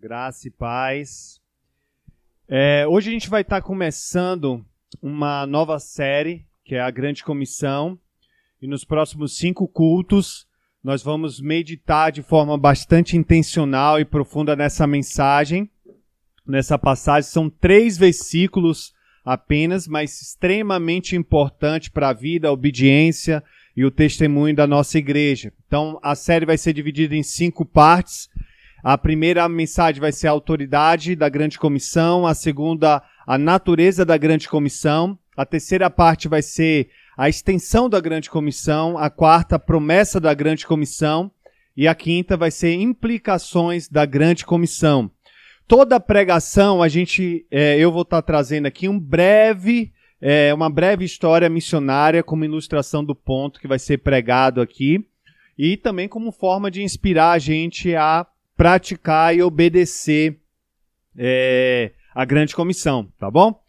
Graça e paz. É, hoje a gente vai estar começando uma nova série, que é a Grande Comissão. E nos próximos cinco cultos, nós vamos meditar de forma bastante intencional e profunda nessa mensagem. Nessa passagem, são três versículos apenas, mas extremamente importante para a vida, a obediência e o testemunho da nossa igreja. Então, a série vai ser dividida em cinco partes. A primeira mensagem vai ser a autoridade da grande comissão, a segunda, a natureza da grande comissão, a terceira parte vai ser a extensão da grande comissão, a quarta, promessa da grande comissão, e a quinta vai ser implicações da grande comissão. Toda pregação, a gente, é, eu vou estar trazendo aqui um breve, é, uma breve história missionária como ilustração do ponto que vai ser pregado aqui, e também como forma de inspirar a gente a praticar e obedecer é, a grande comissão, tá bom?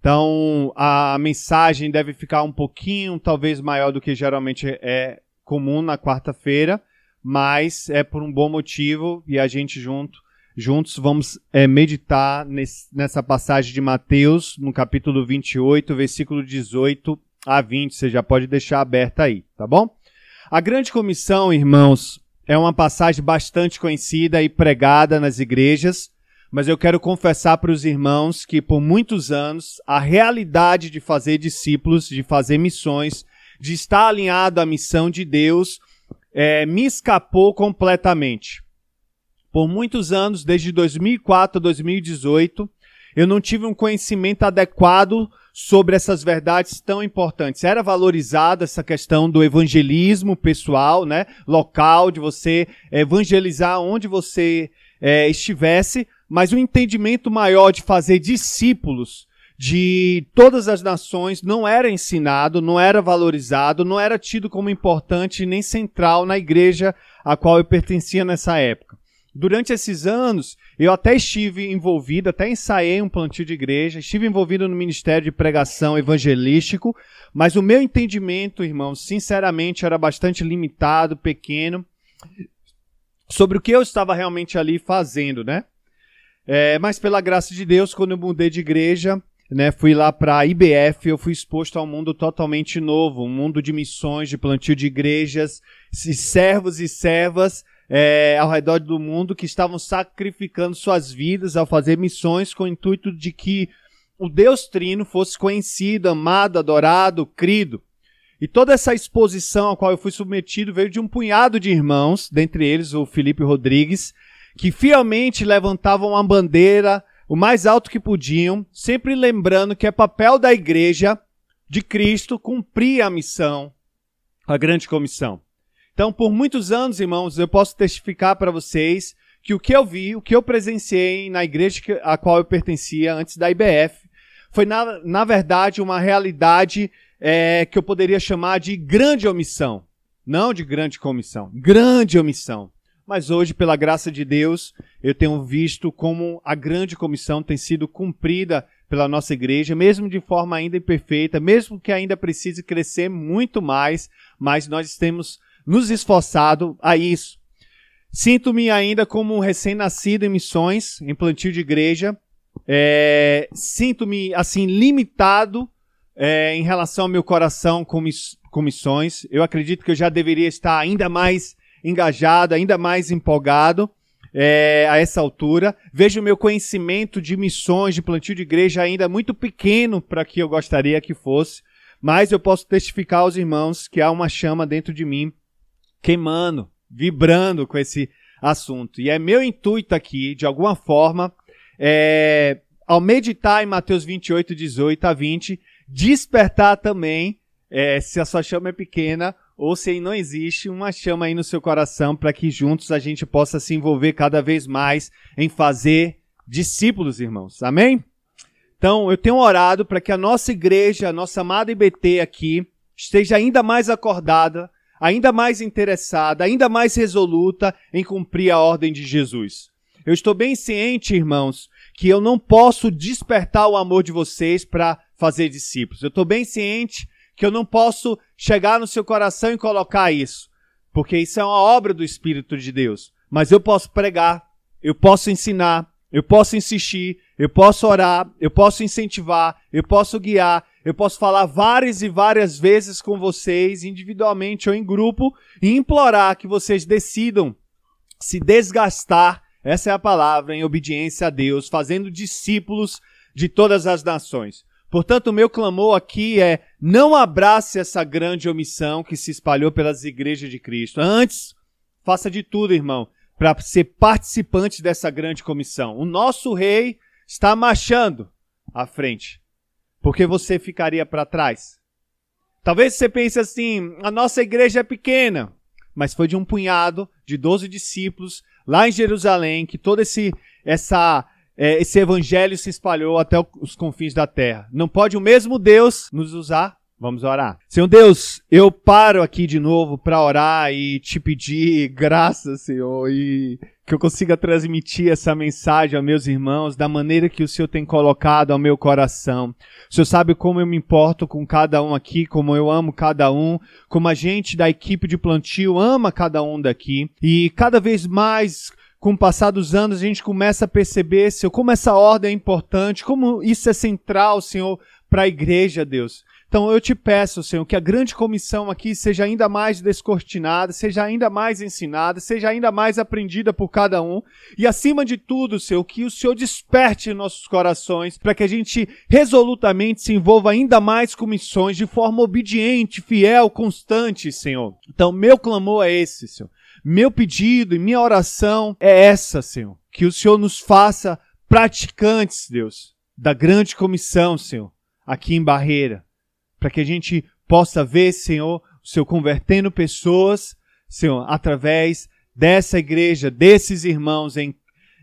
Então a mensagem deve ficar um pouquinho, talvez maior do que geralmente é comum na quarta-feira, mas é por um bom motivo e a gente junto, juntos vamos é, meditar nesse, nessa passagem de Mateus, no capítulo 28, versículo 18 a 20. Você já pode deixar aberta aí, tá bom? A grande comissão, irmãos, é uma passagem bastante conhecida e pregada nas igrejas, mas eu quero confessar para os irmãos que por muitos anos a realidade de fazer discípulos, de fazer missões, de estar alinhado à missão de Deus, é, me escapou completamente. Por muitos anos, desde 2004 a 2018, eu não tive um conhecimento adequado sobre essas verdades tão importantes. Era valorizada essa questão do evangelismo pessoal, né, local, de você evangelizar onde você é, estivesse, mas o entendimento maior de fazer discípulos de todas as nações não era ensinado, não era valorizado, não era tido como importante nem central na igreja a qual eu pertencia nessa época. Durante esses anos, eu até estive envolvido, até ensaiei um plantio de igreja, estive envolvido no ministério de pregação evangelístico, mas o meu entendimento, irmãos, sinceramente, era bastante limitado, pequeno, sobre o que eu estava realmente ali fazendo, né? É, mas pela graça de Deus, quando eu mudei de igreja, né, fui lá para a IBF, eu fui exposto a um mundo totalmente novo, um mundo de missões, de plantio de igrejas, servos e servas é, ao redor do mundo que estavam sacrificando suas vidas ao fazer missões com o intuito de que o Deus Trino fosse conhecido, amado, adorado, crido. E toda essa exposição a qual eu fui submetido veio de um punhado de irmãos, dentre eles o Felipe Rodrigues, que fielmente levantavam a bandeira o mais alto que podiam, sempre lembrando que é papel da igreja de Cristo cumprir a missão, a grande comissão. Então, por muitos anos, irmãos, eu posso testificar para vocês que o que eu vi, o que eu presenciei na igreja a qual eu pertencia antes da IBF, foi, na, na verdade, uma realidade é, que eu poderia chamar de grande omissão. Não de grande comissão, grande omissão. Mas hoje, pela graça de Deus, eu tenho visto como a grande comissão tem sido cumprida pela nossa igreja, mesmo de forma ainda imperfeita, mesmo que ainda precise crescer muito mais, mas nós temos nos esforçado a isso. Sinto-me ainda como um recém-nascido em missões, em plantio de igreja. É, Sinto-me, assim, limitado é, em relação ao meu coração com, miss, com missões. Eu acredito que eu já deveria estar ainda mais engajado, ainda mais empolgado é, a essa altura. Vejo o meu conhecimento de missões, de plantio de igreja ainda muito pequeno para que eu gostaria que fosse. Mas eu posso testificar aos irmãos que há uma chama dentro de mim queimando, vibrando com esse assunto. E é meu intuito aqui, de alguma forma, é, ao meditar em Mateus 28, 18 a 20, despertar também, é, se a sua chama é pequena, ou se não existe, uma chama aí no seu coração para que juntos a gente possa se envolver cada vez mais em fazer discípulos, irmãos. Amém? Então, eu tenho orado para que a nossa igreja, a nossa amada IBT aqui, esteja ainda mais acordada ainda mais interessada, ainda mais resoluta em cumprir a ordem de Jesus. Eu estou bem ciente, irmãos, que eu não posso despertar o amor de vocês para fazer discípulos. Eu estou bem ciente que eu não posso chegar no seu coração e colocar isso, porque isso é uma obra do Espírito de Deus. Mas eu posso pregar, eu posso ensinar, eu posso insistir, eu posso orar, eu posso incentivar, eu posso guiar, eu posso falar várias e várias vezes com vocês, individualmente ou em grupo, e implorar que vocês decidam se desgastar, essa é a palavra, em obediência a Deus, fazendo discípulos de todas as nações. Portanto, o meu clamor aqui é: não abrace essa grande omissão que se espalhou pelas igrejas de Cristo. Antes, faça de tudo, irmão, para ser participante dessa grande comissão. O nosso rei está marchando à frente. Porque você ficaria para trás? Talvez você pense assim: a nossa igreja é pequena, mas foi de um punhado de 12 discípulos lá em Jerusalém que todo esse essa é, esse evangelho se espalhou até os confins da terra. Não pode o mesmo Deus nos usar? Vamos orar. Senhor Deus, eu paro aqui de novo para orar e te pedir graça, Senhor, e que eu consiga transmitir essa mensagem aos meus irmãos da maneira que o Senhor tem colocado ao meu coração. O Senhor sabe como eu me importo com cada um aqui, como eu amo cada um, como a gente da equipe de plantio ama cada um daqui, e cada vez mais com o passar dos anos, a gente começa a perceber, Senhor, como essa ordem é importante, como isso é central, Senhor, para a igreja, Deus. Então eu te peço, Senhor, que a grande comissão aqui seja ainda mais descortinada, seja ainda mais ensinada, seja ainda mais aprendida por cada um. E acima de tudo, Senhor, que o Senhor desperte nossos corações para que a gente resolutamente se envolva ainda mais com missões de forma obediente, fiel, constante, Senhor. Então meu clamor é esse, Senhor meu pedido e minha oração é essa, Senhor. Que o Senhor nos faça praticantes, Deus, da grande comissão, Senhor, aqui em Barreira. Para que a gente possa ver, Senhor, o Senhor convertendo pessoas, Senhor, através dessa igreja, desses irmãos em,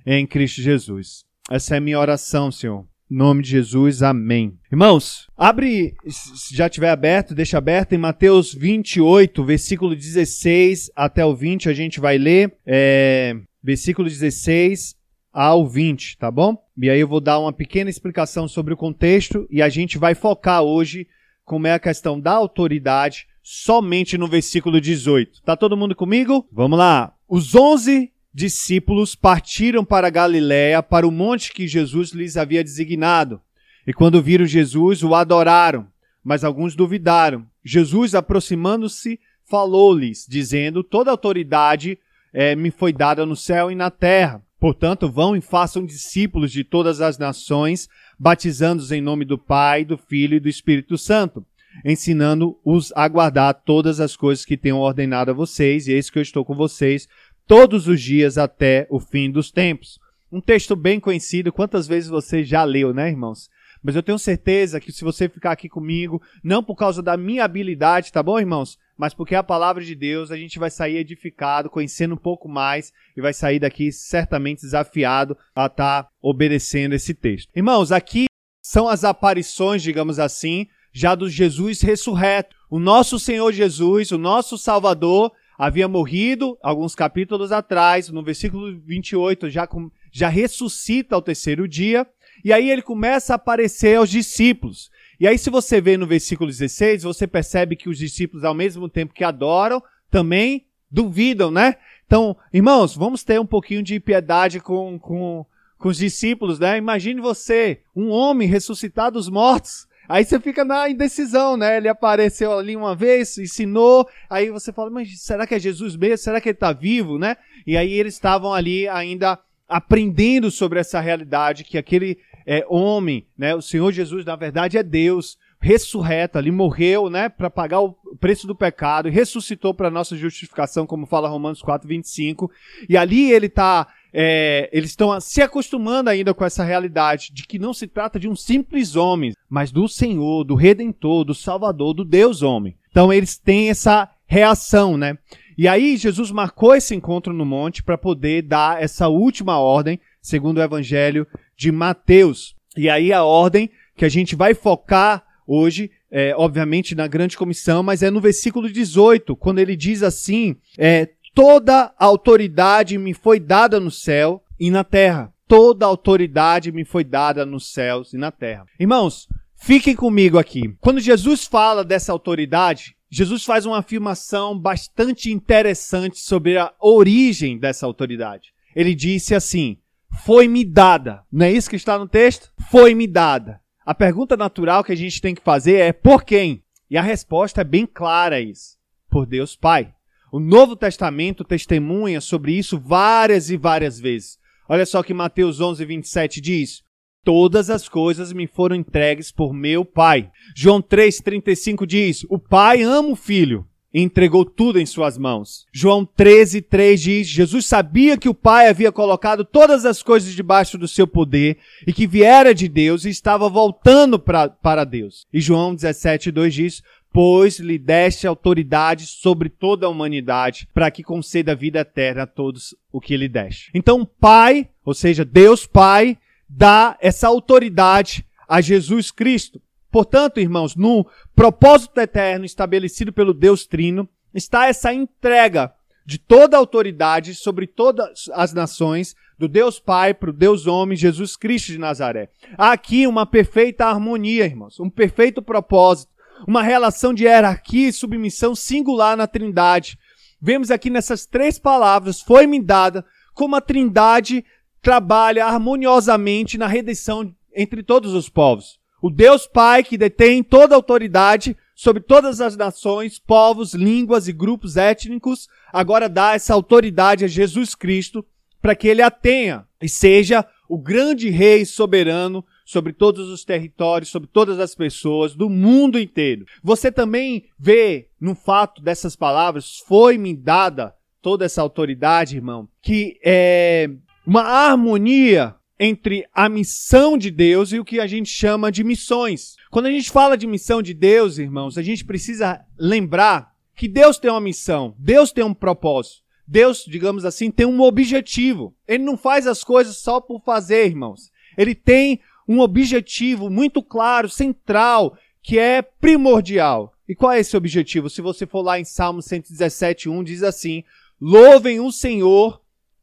em Cristo Jesus. Essa é minha oração, Senhor. Em nome de Jesus, amém. Irmãos, abre, se já tiver aberto, deixa aberto em Mateus 28, versículo 16 até o 20, a gente vai ler, é, versículo 16 ao 20, tá bom? E aí eu vou dar uma pequena explicação sobre o contexto e a gente vai focar hoje como é a questão da autoridade somente no versículo 18. Tá todo mundo comigo? Vamos lá. Os onze discípulos partiram para Galiléia, para o monte que Jesus lhes havia designado. E quando viram Jesus, o adoraram, mas alguns duvidaram. Jesus, aproximando-se, falou-lhes, dizendo: Toda autoridade é, me foi dada no céu e na terra. Portanto, vão e façam discípulos de todas as nações, batizando-os em nome do Pai, do Filho e do Espírito Santo, ensinando-os a guardar todas as coisas que tenho ordenado a vocês, e eis que eu estou com vocês todos os dias até o fim dos tempos. Um texto bem conhecido, quantas vezes você já leu, né, irmãos? Mas eu tenho certeza que se você ficar aqui comigo, não por causa da minha habilidade, tá bom, irmãos? Mas porque a palavra de Deus, a gente vai sair edificado, conhecendo um pouco mais e vai sair daqui certamente desafiado a estar tá obedecendo esse texto. Irmãos, aqui são as aparições, digamos assim, já do Jesus ressurreto. O nosso Senhor Jesus, o nosso Salvador, havia morrido alguns capítulos atrás, no versículo 28 já, já ressuscita ao terceiro dia, e aí ele começa a aparecer aos discípulos. E aí, se você vê no versículo 16, você percebe que os discípulos, ao mesmo tempo que adoram, também duvidam, né? Então, irmãos, vamos ter um pouquinho de piedade com, com, com os discípulos, né? Imagine você, um homem ressuscitado dos mortos, Aí você fica na indecisão, né? Ele apareceu ali uma vez, ensinou, aí você fala, mas será que é Jesus mesmo? Será que ele está vivo, né? E aí eles estavam ali ainda aprendendo sobre essa realidade que aquele é, homem, né? O Senhor Jesus, na verdade, é Deus ressurreto ali, morreu, né, para pagar o preço do pecado e ressuscitou para nossa justificação, como fala Romanos 4:25. E ali ele está é, eles estão se acostumando ainda com essa realidade de que não se trata de um simples homem, mas do Senhor, do Redentor, do Salvador, do Deus homem. Então eles têm essa reação, né? E aí Jesus marcou esse encontro no monte para poder dar essa última ordem, segundo o Evangelho de Mateus. E aí a ordem que a gente vai focar hoje, é, obviamente na grande comissão, mas é no versículo 18, quando ele diz assim: é, Toda autoridade me foi dada no céu e na terra. Toda autoridade me foi dada nos céus e na terra. Irmãos, fiquem comigo aqui. Quando Jesus fala dessa autoridade, Jesus faz uma afirmação bastante interessante sobre a origem dessa autoridade. ele disse assim: Foi-me dada. Não é isso que está no texto? Foi-me dada. A pergunta natural que a gente tem que fazer é: por quem? E a resposta é bem clara isso. Por Deus Pai. O Novo Testamento testemunha sobre isso várias e várias vezes. Olha só que Mateus 11, 27 diz: Todas as coisas me foram entregues por meu Pai. João 3,35 diz: O Pai ama o Filho entregou tudo em suas mãos. João 13, 3 diz: Jesus sabia que o Pai havia colocado todas as coisas debaixo do seu poder e que viera de Deus e estava voltando pra, para Deus. E João 17, 2 diz: Pois lhe deste autoridade sobre toda a humanidade, para que conceda vida eterna a todos o que lhe deste. Então, Pai, ou seja, Deus Pai, dá essa autoridade a Jesus Cristo. Portanto, irmãos, no propósito eterno estabelecido pelo Deus Trino, está essa entrega de toda a autoridade sobre todas as nações, do Deus Pai para o Deus Homem, Jesus Cristo de Nazaré. Há aqui uma perfeita harmonia, irmãos, um perfeito propósito, uma relação de hierarquia e submissão singular na Trindade. Vemos aqui nessas três palavras, foi-me dada como a Trindade trabalha harmoniosamente na redenção entre todos os povos. O Deus Pai que detém toda a autoridade sobre todas as nações, povos, línguas e grupos étnicos, agora dá essa autoridade a Jesus Cristo para que ele a tenha e seja o grande rei soberano sobre todos os territórios, sobre todas as pessoas do mundo inteiro. Você também vê no fato dessas palavras, foi-me dada toda essa autoridade, irmão, que é uma harmonia entre a missão de Deus e o que a gente chama de missões. Quando a gente fala de missão de Deus, irmãos, a gente precisa lembrar que Deus tem uma missão, Deus tem um propósito. Deus, digamos assim, tem um objetivo. Ele não faz as coisas só por fazer, irmãos. Ele tem um objetivo muito claro, central, que é primordial. E qual é esse objetivo? Se você for lá em Salmo 117:1 diz assim: Louvem o Senhor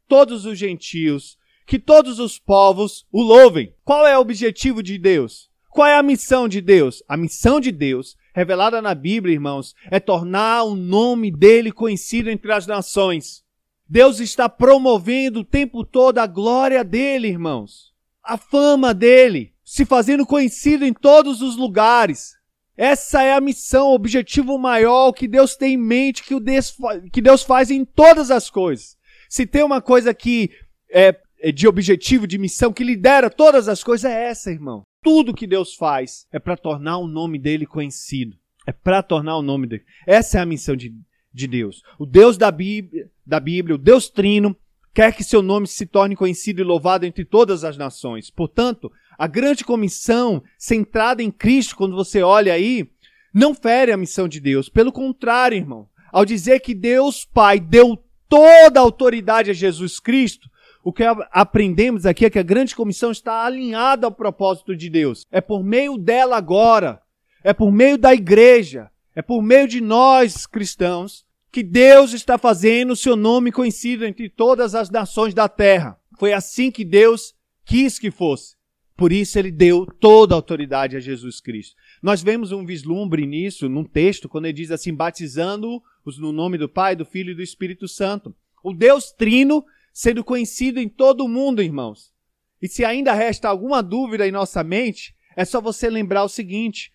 todos os gentios que todos os povos o louvem. Qual é o objetivo de Deus? Qual é a missão de Deus? A missão de Deus, revelada na Bíblia, irmãos, é tornar o nome dele conhecido entre as nações. Deus está promovendo o tempo todo a glória dele, irmãos. A fama dele, se fazendo conhecido em todos os lugares. Essa é a missão, o objetivo maior que Deus tem em mente, que, Deus, que Deus faz em todas as coisas. Se tem uma coisa que é, de objetivo, de missão, que lidera todas as coisas, é essa, irmão. Tudo que Deus faz é para tornar o nome dele conhecido. É para tornar o nome dele. Essa é a missão de, de Deus. O Deus da Bíblia, da Bíblia, o Deus Trino, quer que seu nome se torne conhecido e louvado entre todas as nações. Portanto, a grande comissão centrada em Cristo, quando você olha aí, não fere a missão de Deus. Pelo contrário, irmão, ao dizer que Deus Pai deu toda a autoridade a Jesus Cristo, o que aprendemos aqui é que a grande comissão está alinhada ao propósito de Deus. É por meio dela agora, é por meio da igreja, é por meio de nós cristãos que Deus está fazendo o seu nome conhecido entre todas as nações da terra. Foi assim que Deus quis que fosse. Por isso ele deu toda a autoridade a Jesus Cristo. Nós vemos um vislumbre nisso num texto, quando ele diz assim, batizando-os no nome do Pai, do Filho e do Espírito Santo. O Deus Trino sendo conhecido em todo o mundo, irmãos. E se ainda resta alguma dúvida em nossa mente, é só você lembrar o seguinte: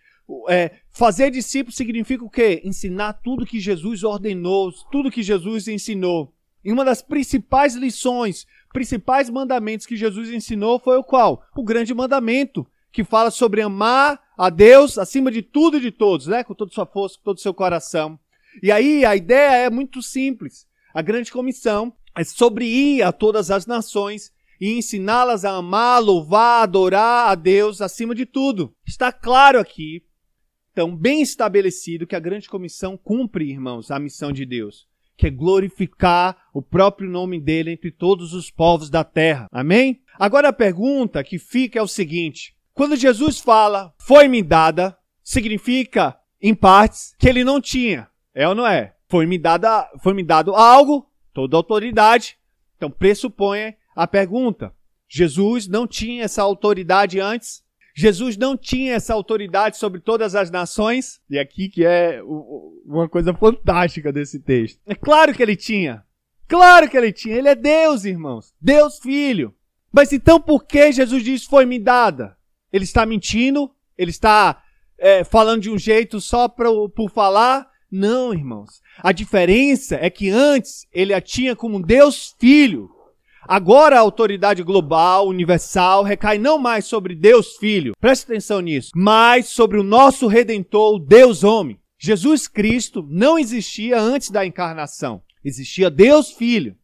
é, fazer discípulo significa o quê? Ensinar tudo que Jesus ordenou, tudo que Jesus ensinou. E uma das principais lições, principais mandamentos que Jesus ensinou foi o qual? O grande mandamento, que fala sobre amar a Deus acima de tudo e de todos, né? Com toda sua força, com todo o seu coração. E aí a ideia é muito simples. A grande comissão sobre ir a todas as nações e ensiná-las a amar, louvar, adorar a Deus acima de tudo. Está claro aqui, então, bem estabelecido, que a grande comissão cumpre, irmãos, a missão de Deus, que é glorificar o próprio nome dele entre todos os povos da terra. Amém? Agora a pergunta que fica é o seguinte: quando Jesus fala, foi-me dada, significa, em partes, que ele não tinha. É ou não é? Foi-me dada, foi-me dado algo toda autoridade. Então pressupõe a pergunta: Jesus não tinha essa autoridade antes? Jesus não tinha essa autoridade sobre todas as nações? E aqui que é uma coisa fantástica desse texto. É claro que ele tinha. Claro que ele tinha. Ele é Deus, irmãos. Deus Filho. Mas então por que Jesus disse foi me dada? Ele está mentindo? Ele está é, falando de um jeito só pra, por falar? Não, irmãos. A diferença é que antes ele a tinha como Deus Filho. Agora a autoridade global, universal, recai não mais sobre Deus Filho, preste atenção nisso, mas sobre o nosso Redentor, Deus Homem. Jesus Cristo não existia antes da encarnação. Existia Deus Filho.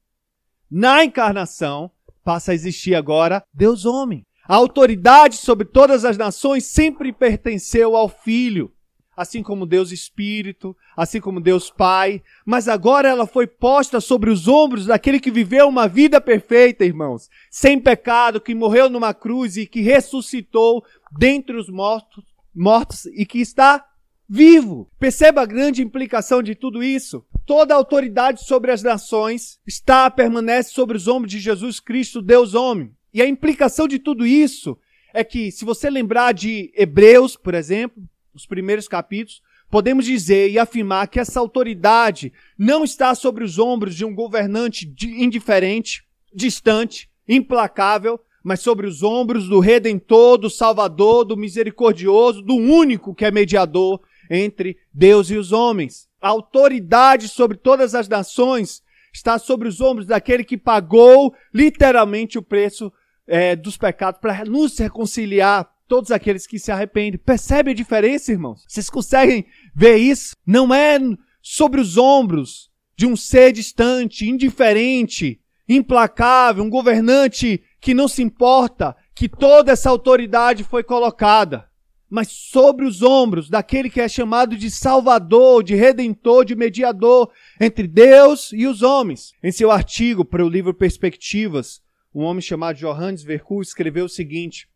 Na encarnação, passa a existir agora Deus Homem. A autoridade sobre todas as nações sempre pertenceu ao Filho assim como Deus Espírito, assim como Deus Pai, mas agora ela foi posta sobre os ombros daquele que viveu uma vida perfeita, irmãos, sem pecado, que morreu numa cruz e que ressuscitou dentre os mortos, mortos e que está vivo. Perceba a grande implicação de tudo isso. Toda a autoridade sobre as nações está permanece sobre os ombros de Jesus Cristo, Deus homem. E a implicação de tudo isso é que, se você lembrar de Hebreus, por exemplo, os primeiros capítulos, podemos dizer e afirmar que essa autoridade não está sobre os ombros de um governante indiferente, distante, implacável, mas sobre os ombros do Redentor, do Salvador, do Misericordioso, do único que é mediador entre Deus e os homens. A autoridade sobre todas as nações está sobre os ombros daquele que pagou literalmente o preço é, dos pecados para nos reconciliar todos aqueles que se arrependem. Percebe a diferença, irmãos? Vocês conseguem ver isso? Não é sobre os ombros de um ser distante, indiferente, implacável, um governante que não se importa que toda essa autoridade foi colocada, mas sobre os ombros daquele que é chamado de Salvador, de Redentor, de Mediador entre Deus e os homens. Em seu artigo para o livro Perspectivas, um homem chamado Johannes Verkuhl escreveu o seguinte: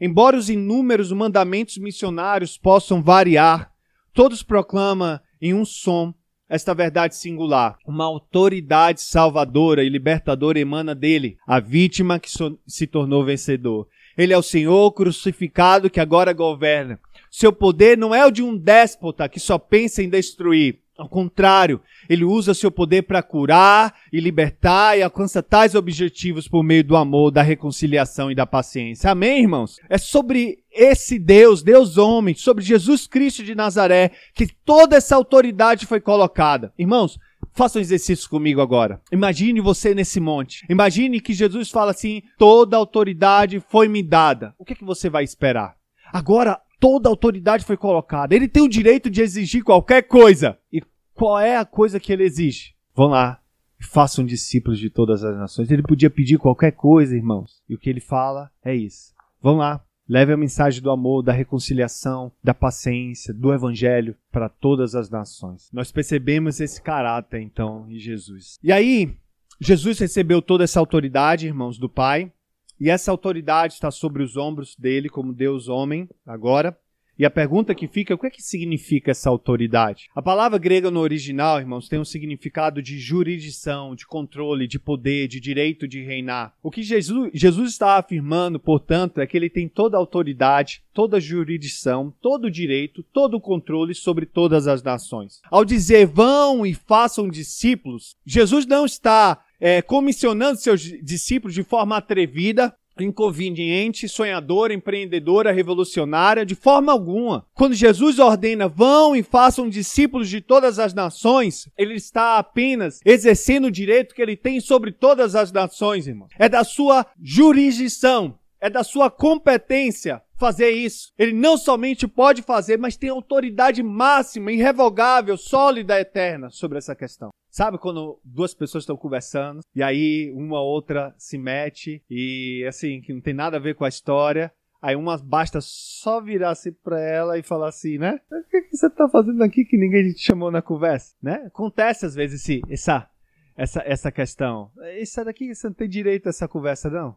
Embora os inúmeros mandamentos missionários possam variar, todos proclamam em um som esta verdade singular. Uma autoridade salvadora e libertadora emana dele, a vítima que so se tornou vencedor. Ele é o Senhor crucificado que agora governa. Seu poder não é o de um déspota que só pensa em destruir. Ao contrário, ele usa seu poder para curar e libertar e alcança tais objetivos por meio do amor, da reconciliação e da paciência. Amém, irmãos? É sobre esse Deus, Deus homem, sobre Jesus Cristo de Nazaré, que toda essa autoridade foi colocada. Irmãos, Faça um exercício comigo agora. Imagine você nesse monte. Imagine que Jesus fala assim: toda autoridade foi me dada. O que, é que você vai esperar? Agora toda a autoridade foi colocada. Ele tem o direito de exigir qualquer coisa. E qual é a coisa que ele exige? Vão lá façam discípulos de todas as nações. Ele podia pedir qualquer coisa, irmãos. E o que ele fala é isso. Vão lá, leve a mensagem do amor, da reconciliação, da paciência, do evangelho para todas as nações. Nós percebemos esse caráter, então, em Jesus. E aí, Jesus recebeu toda essa autoridade, irmãos, do Pai. E essa autoridade está sobre os ombros dele, como Deus homem, agora. E a pergunta que fica, o que é que significa essa autoridade? A palavra grega no original, irmãos, tem um significado de jurisdição, de controle, de poder, de direito de reinar. O que Jesus, Jesus está afirmando, portanto, é que ele tem toda a autoridade, toda a jurisdição, todo o direito, todo o controle sobre todas as nações. Ao dizer vão e façam discípulos, Jesus não está é, comissionando seus discípulos de forma atrevida, inconveniente, sonhadora, empreendedora, revolucionária, de forma alguma. Quando Jesus ordena, vão e façam discípulos de todas as nações, ele está apenas exercendo o direito que ele tem sobre todas as nações, irmão. É da sua jurisdição, é da sua competência fazer isso. Ele não somente pode fazer, mas tem autoridade máxima, irrevogável, sólida, eterna sobre essa questão. Sabe quando duas pessoas estão conversando e aí uma outra se mete e assim, que não tem nada a ver com a história, Aí uma basta só virar-se pra ela e falar assim, né? O que, que você tá fazendo aqui que ninguém te chamou na conversa, né? Acontece às vezes esse, essa, essa, essa questão. Isso daqui você não tem direito a essa conversa, não.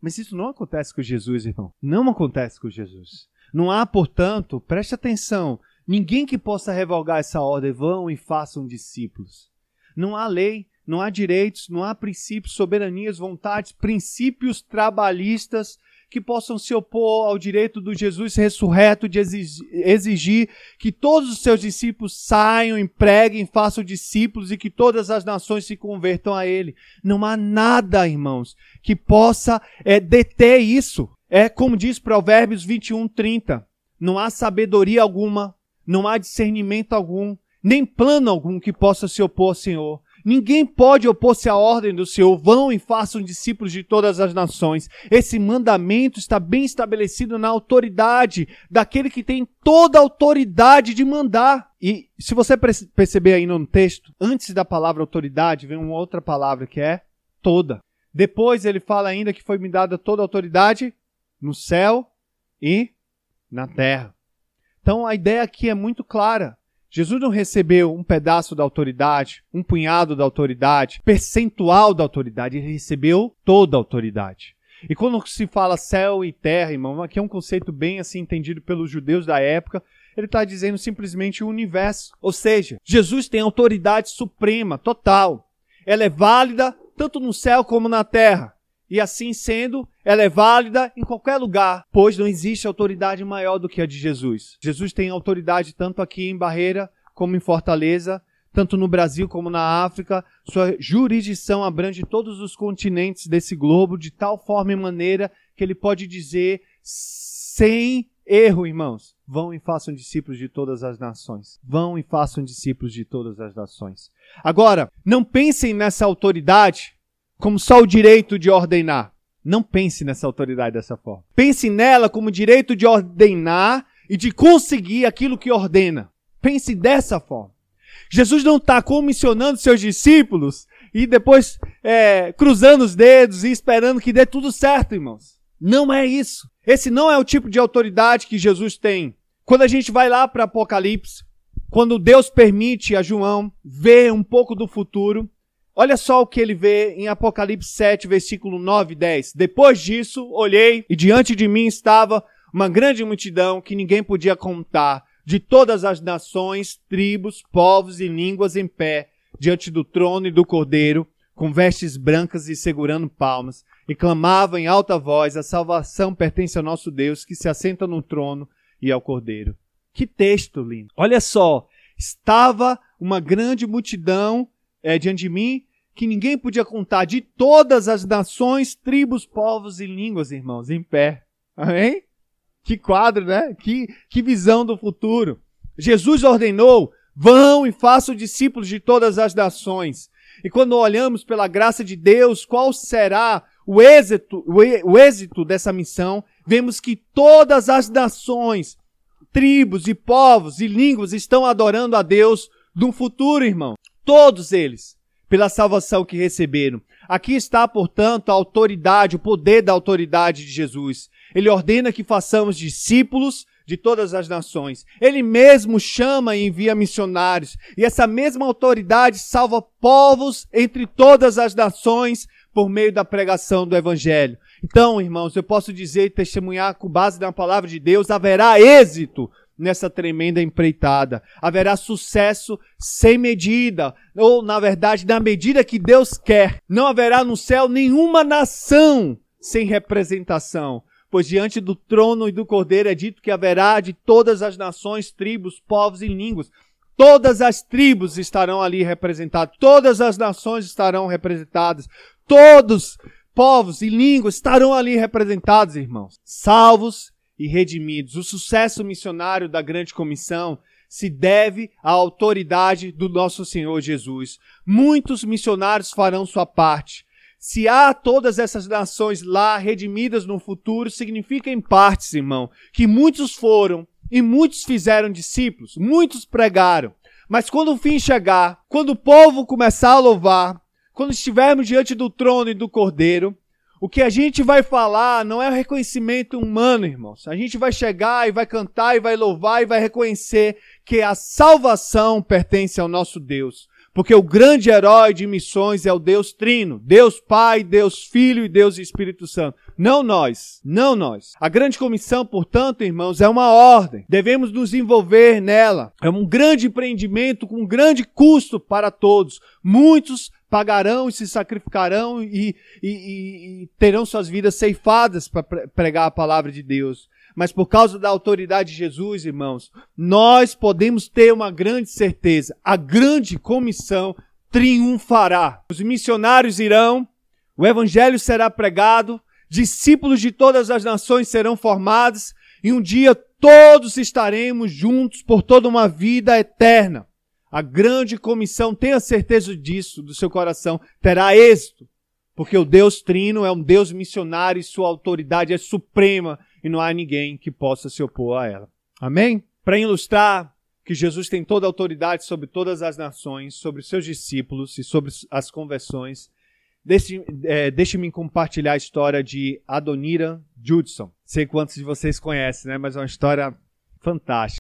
Mas isso não acontece com Jesus, irmão. Não acontece com Jesus. Não há, portanto, preste atenção, ninguém que possa revogar essa ordem, vão e façam discípulos. Não há lei, não há direitos, não há princípios, soberanias, vontades, princípios trabalhistas que possam se opor ao direito do Jesus ressurreto de exigir que todos os seus discípulos saiam, empreguem, façam discípulos e que todas as nações se convertam a Ele. Não há nada, irmãos, que possa é, deter isso. É como diz Provérbios 21, 30. Não há sabedoria alguma, não há discernimento algum, nem plano algum que possa se opor ao Senhor. Ninguém pode opor-se à ordem do Senhor. Vão e façam discípulos de todas as nações. Esse mandamento está bem estabelecido na autoridade daquele que tem toda a autoridade de mandar. E se você perceber aí no texto, antes da palavra autoridade, vem uma outra palavra que é toda. Depois ele fala ainda que foi me dada toda a autoridade no céu e na terra. Então a ideia aqui é muito clara. Jesus não recebeu um pedaço da autoridade, um punhado da autoridade, percentual da autoridade, ele recebeu toda a autoridade. E quando se fala céu e terra, irmão, aqui é um conceito bem assim entendido pelos judeus da época, ele está dizendo simplesmente o universo. Ou seja, Jesus tem autoridade suprema, total. Ela é válida tanto no céu como na terra. E assim sendo, ela é válida em qualquer lugar, pois não existe autoridade maior do que a de Jesus. Jesus tem autoridade tanto aqui em Barreira como em Fortaleza, tanto no Brasil como na África. Sua jurisdição abrange todos os continentes desse globo de tal forma e maneira que ele pode dizer sem erro, irmãos: vão e façam discípulos de todas as nações. Vão e façam discípulos de todas as nações. Agora, não pensem nessa autoridade como só o direito de ordenar. Não pense nessa autoridade dessa forma. Pense nela como direito de ordenar e de conseguir aquilo que ordena. Pense dessa forma. Jesus não está comissionando seus discípulos e depois é, cruzando os dedos e esperando que dê tudo certo, irmãos. Não é isso. Esse não é o tipo de autoridade que Jesus tem. Quando a gente vai lá para Apocalipse, quando Deus permite a João ver um pouco do futuro, Olha só o que ele vê em Apocalipse 7, versículo 9 e 10. Depois disso, olhei e diante de mim estava uma grande multidão que ninguém podia contar, de todas as nações, tribos, povos e línguas em pé, diante do trono e do cordeiro, com vestes brancas e segurando palmas, e clamavam em alta voz: A salvação pertence ao nosso Deus, que se assenta no trono e ao cordeiro. Que texto lindo! Olha só, estava uma grande multidão é, diante de mim que ninguém podia contar de todas as nações, tribos, povos e línguas, irmãos, em pé. Amém? Que quadro, né? Que, que visão do futuro. Jesus ordenou: vão e façam discípulos de todas as nações. E quando olhamos pela graça de Deus, qual será o êxito, o êxito dessa missão? Vemos que todas as nações, tribos e povos e línguas estão adorando a Deus no futuro, irmão. Todos eles, pela salvação que receberam. Aqui está, portanto, a autoridade, o poder da autoridade de Jesus. Ele ordena que façamos discípulos de todas as nações. Ele mesmo chama e envia missionários. E essa mesma autoridade salva povos entre todas as nações por meio da pregação do Evangelho. Então, irmãos, eu posso dizer e testemunhar com base na palavra de Deus, haverá êxito nessa tremenda empreitada. Haverá sucesso sem medida, ou na verdade, na medida que Deus quer. Não haverá no céu nenhuma nação sem representação, pois diante do trono e do cordeiro é dito que haverá de todas as nações, tribos, povos e línguas. Todas as tribos estarão ali representadas, todas as nações estarão representadas, todos povos e línguas estarão ali representados, irmãos. Salvos e redimidos. O sucesso missionário da grande comissão se deve à autoridade do nosso Senhor Jesus. Muitos missionários farão sua parte. Se há todas essas nações lá redimidas no futuro, significa em partes, irmão, que muitos foram e muitos fizeram discípulos, muitos pregaram. Mas quando o fim chegar, quando o povo começar a louvar, quando estivermos diante do trono e do cordeiro, o que a gente vai falar não é o reconhecimento humano, irmãos. A gente vai chegar e vai cantar e vai louvar e vai reconhecer que a salvação pertence ao nosso Deus. Porque o grande herói de missões é o Deus Trino, Deus Pai, Deus Filho e Deus Espírito Santo. Não nós, não nós. A grande comissão, portanto, irmãos, é uma ordem. Devemos nos envolver nela. É um grande empreendimento com um grande custo para todos. Muitos pagarão e se sacrificarão e, e, e terão suas vidas ceifadas para pregar a palavra de Deus. Mas por causa da autoridade de Jesus, irmãos, nós podemos ter uma grande certeza: a grande comissão triunfará. Os missionários irão, o evangelho será pregado, discípulos de todas as nações serão formados, e um dia todos estaremos juntos por toda uma vida eterna. A grande comissão, tenha certeza disso, do seu coração, terá êxito, porque o Deus Trino é um Deus missionário e sua autoridade é suprema e não há ninguém que possa se opor a ela. Amém? Para ilustrar que Jesus tem toda a autoridade sobre todas as nações, sobre seus discípulos e sobre as conversões, deixe-me é, compartilhar a história de Adonira Judson. Sei quantos de vocês conhecem, né? mas é uma história fantástica.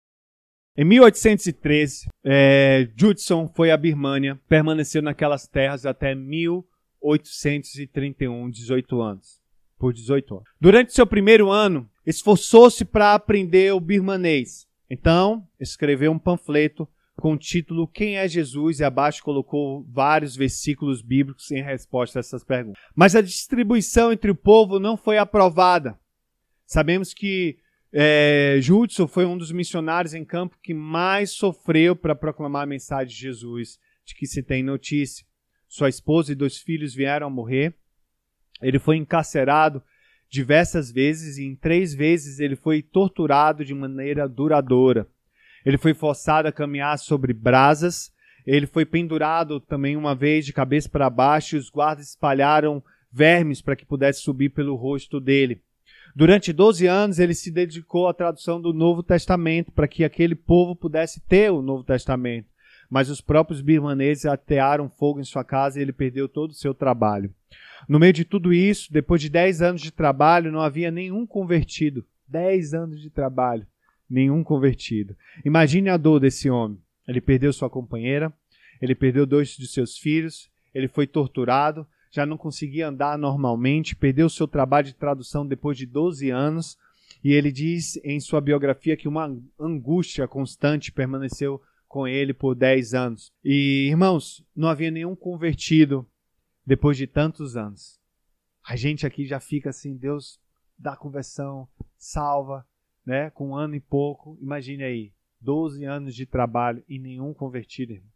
Em 1813, é, Judson foi à Birmânia, permaneceu naquelas terras até 1831, 18 anos. Por 18 anos. Durante seu primeiro ano, esforçou-se para aprender o birmanês. Então, escreveu um panfleto com o título Quem é Jesus? e abaixo colocou vários versículos bíblicos em resposta a essas perguntas. Mas a distribuição entre o povo não foi aprovada. Sabemos que é, Judson foi um dos missionários em campo que mais sofreu para proclamar a mensagem de Jesus, de que se tem notícia. Sua esposa e dois filhos vieram a morrer. Ele foi encarcerado diversas vezes e em três vezes ele foi torturado de maneira duradoura. Ele foi forçado a caminhar sobre brasas. Ele foi pendurado também uma vez de cabeça para baixo e os guardas espalharam vermes para que pudesse subir pelo rosto dele. Durante 12 anos, ele se dedicou à tradução do Novo Testamento, para que aquele povo pudesse ter o Novo Testamento. Mas os próprios birmaneses atearam fogo em sua casa e ele perdeu todo o seu trabalho. No meio de tudo isso, depois de 10 anos de trabalho, não havia nenhum convertido. 10 anos de trabalho, nenhum convertido. Imagine a dor desse homem. Ele perdeu sua companheira, ele perdeu dois de seus filhos, ele foi torturado, já não conseguia andar normalmente, perdeu seu trabalho de tradução depois de 12 anos, e ele diz em sua biografia que uma angústia constante permaneceu com ele por 10 anos. E, irmãos, não havia nenhum convertido depois de tantos anos. A gente aqui já fica assim, Deus dá conversão, salva, né, com um ano e pouco. Imagine aí, 12 anos de trabalho e nenhum convertido, irmão.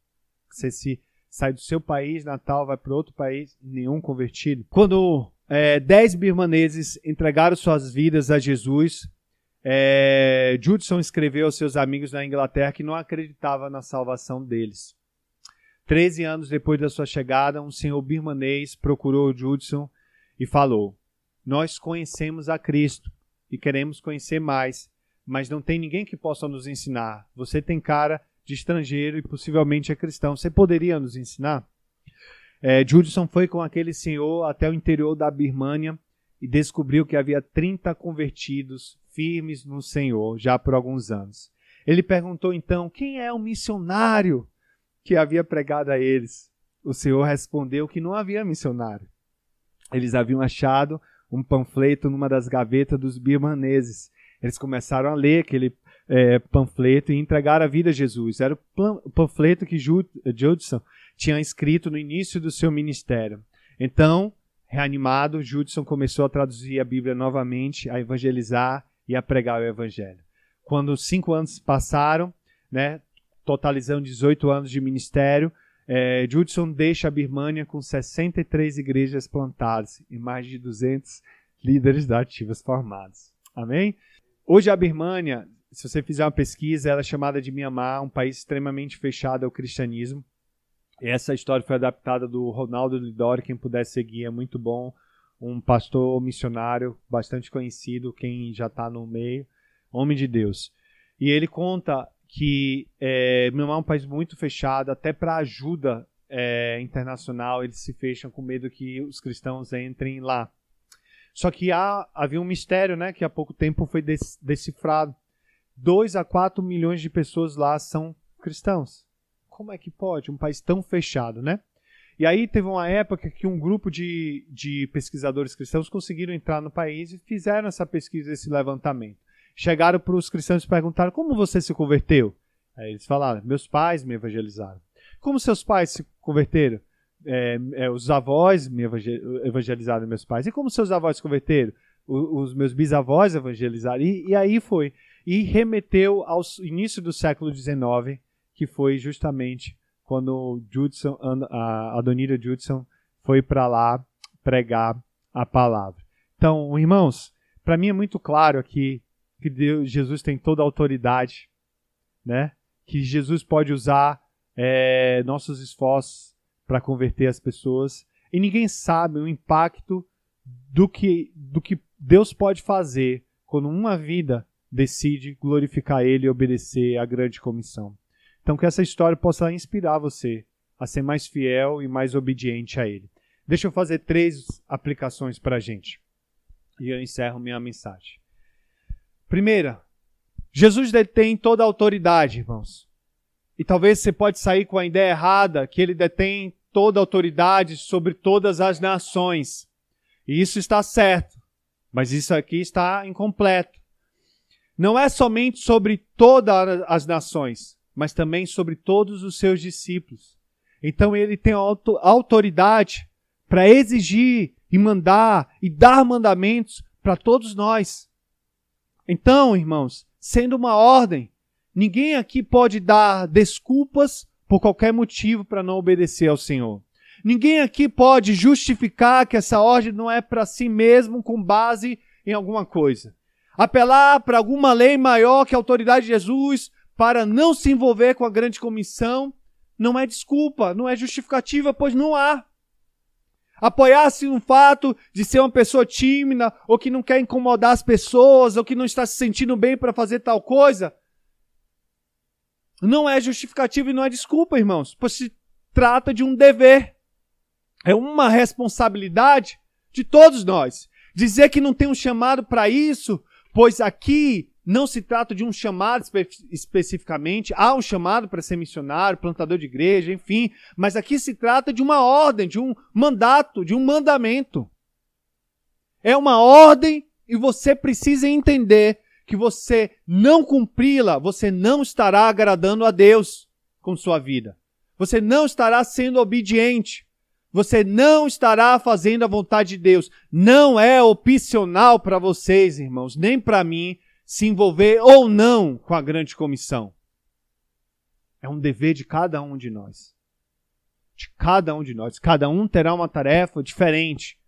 Você se sai do seu país natal, vai para outro país, nenhum convertido. Quando é, dez birmaneses entregaram suas vidas a Jesus, é, Judson escreveu aos seus amigos na Inglaterra que não acreditava na salvação deles. Treze anos depois da sua chegada, um senhor birmanês procurou Judson e falou: Nós conhecemos a Cristo e queremos conhecer mais, mas não tem ninguém que possa nos ensinar. Você tem cara de estrangeiro e possivelmente é cristão. Você poderia nos ensinar? É, Judson foi com aquele senhor até o interior da Birmânia e descobriu que havia 30 convertidos firmes no Senhor já por alguns anos. Ele perguntou então quem é o missionário que havia pregado a eles. O Senhor respondeu que não havia missionário. Eles haviam achado um panfleto numa das gavetas dos birmaneses. Eles começaram a ler aquele é, panfleto e entregar a vida a Jesus. Era o panfleto que Judson tinha escrito no início do seu ministério. Então, reanimado, Judson começou a traduzir a Bíblia novamente, a evangelizar e a pregar o Evangelho. Quando cinco anos passaram, né, totalizando 18 anos de ministério, é, Judson deixa a Birmânia com 63 igrejas plantadas e mais de 200 líderes da ativas formados. Amém? Hoje a Birmânia se você fizer uma pesquisa, ela é chamada de Mianmar, um país extremamente fechado ao cristianismo. Essa história foi adaptada do Ronaldo Lidori, quem puder seguir, é muito bom. Um pastor missionário bastante conhecido, quem já está no meio, homem de Deus. E ele conta que é, Mianmar é um país muito fechado, até para ajuda é, internacional, eles se fecham com medo que os cristãos entrem lá. Só que há, havia um mistério, né, que há pouco tempo foi decifrado 2 a 4 milhões de pessoas lá são cristãos. Como é que pode? Um país tão fechado, né? E aí teve uma época que um grupo de, de pesquisadores cristãos conseguiram entrar no país e fizeram essa pesquisa, esse levantamento. Chegaram para os cristãos e perguntaram: como você se converteu? Aí eles falaram: meus pais me evangelizaram. Como seus pais se converteram? é, é, os avós me evangelizaram meus pais. E como seus avós se converteram? O, os meus bisavós evangelizaram. E, e, aí foi. E remeteu ao início do século XIX, que foi justamente quando Judson, a Adonira Judson foi para lá pregar a palavra. Então, irmãos, para mim é muito claro aqui que Deus, Jesus tem toda a autoridade, né? Que Jesus pode usar é, nossos esforços para converter as pessoas e ninguém sabe o impacto do que, do que Deus pode fazer quando uma vida decide glorificar Ele e obedecer à grande comissão. Então, que essa história possa inspirar você a ser mais fiel e mais obediente a Ele. Deixa eu fazer três aplicações para a gente. E eu encerro minha mensagem. Primeira, Jesus detém toda a autoridade, irmãos. E talvez você pode sair com a ideia errada que ele detém toda a autoridade sobre todas as nações. E isso está certo, mas isso aqui está incompleto. Não é somente sobre todas as nações, mas também sobre todos os seus discípulos. Então ele tem autoridade para exigir e mandar e dar mandamentos para todos nós. Então, irmãos, sendo uma ordem, ninguém aqui pode dar desculpas por qualquer motivo para não obedecer ao Senhor. Ninguém aqui pode justificar que essa ordem não é para si mesmo com base em alguma coisa. Apelar para alguma lei maior que a autoridade de Jesus para não se envolver com a grande comissão não é desculpa, não é justificativa, pois não há. Apoiar-se no fato de ser uma pessoa tímida, ou que não quer incomodar as pessoas, ou que não está se sentindo bem para fazer tal coisa, não é justificativa e não é desculpa, irmãos, pois se trata de um dever. É uma responsabilidade de todos nós. Dizer que não tem um chamado para isso, pois aqui não se trata de um chamado espe especificamente, há um chamado para ser missionário, plantador de igreja, enfim, mas aqui se trata de uma ordem, de um mandato, de um mandamento. É uma ordem e você precisa entender que você não cumpri-la, você não estará agradando a Deus com sua vida. Você não estará sendo obediente. Você não estará fazendo a vontade de Deus. Não é opcional para vocês, irmãos, nem para mim, se envolver ou não com a grande comissão. É um dever de cada um de nós. De cada um de nós. Cada um terá uma tarefa diferente.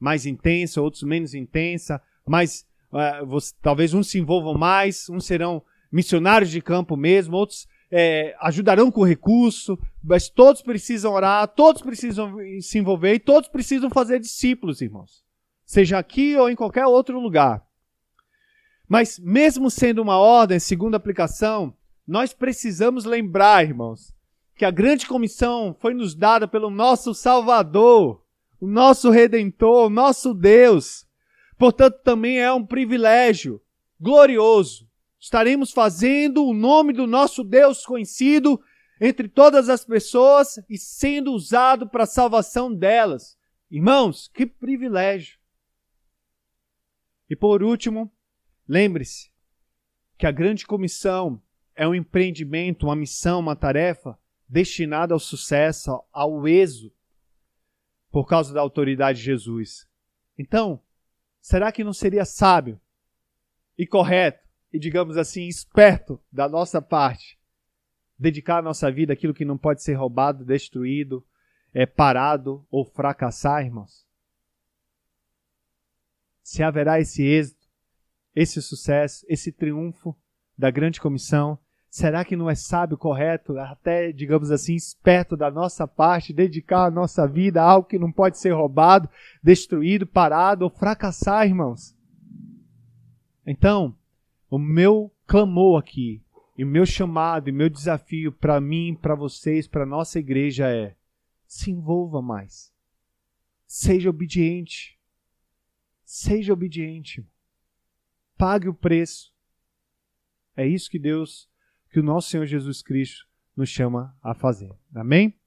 Mais intensa, outros menos intensa. Mais, uh, talvez uns se envolvam mais, uns serão missionários de campo mesmo, outros é, ajudarão com recurso, mas todos precisam orar, todos precisam se envolver e todos precisam fazer discípulos, irmãos. Seja aqui ou em qualquer outro lugar. Mas mesmo sendo uma ordem, segunda aplicação, nós precisamos lembrar, irmãos, que a grande comissão foi nos dada pelo nosso Salvador, o nosso Redentor, o nosso Deus. Portanto, também é um privilégio glorioso. Estaremos fazendo o nome do nosso Deus conhecido entre todas as pessoas e sendo usado para a salvação delas. Irmãos, que privilégio! E por último, Lembre-se que a grande comissão é um empreendimento, uma missão, uma tarefa destinada ao sucesso, ao êxito, por causa da autoridade de Jesus. Então, será que não seria sábio e correto e, digamos assim, esperto da nossa parte dedicar a nossa vida àquilo que não pode ser roubado, destruído, é, parado ou fracassar, irmãos? Se haverá esse êxito, esse sucesso, esse triunfo da grande comissão? Será que não é sábio, correto, até, digamos assim, esperto da nossa parte, dedicar a nossa vida a algo que não pode ser roubado, destruído, parado ou fracassar, irmãos? Então, o meu clamor aqui, e o meu chamado, e meu desafio para mim, para vocês, para nossa igreja é: se envolva mais. Seja obediente. Seja obediente pague o preço. É isso que Deus, que o nosso Senhor Jesus Cristo nos chama a fazer. Amém?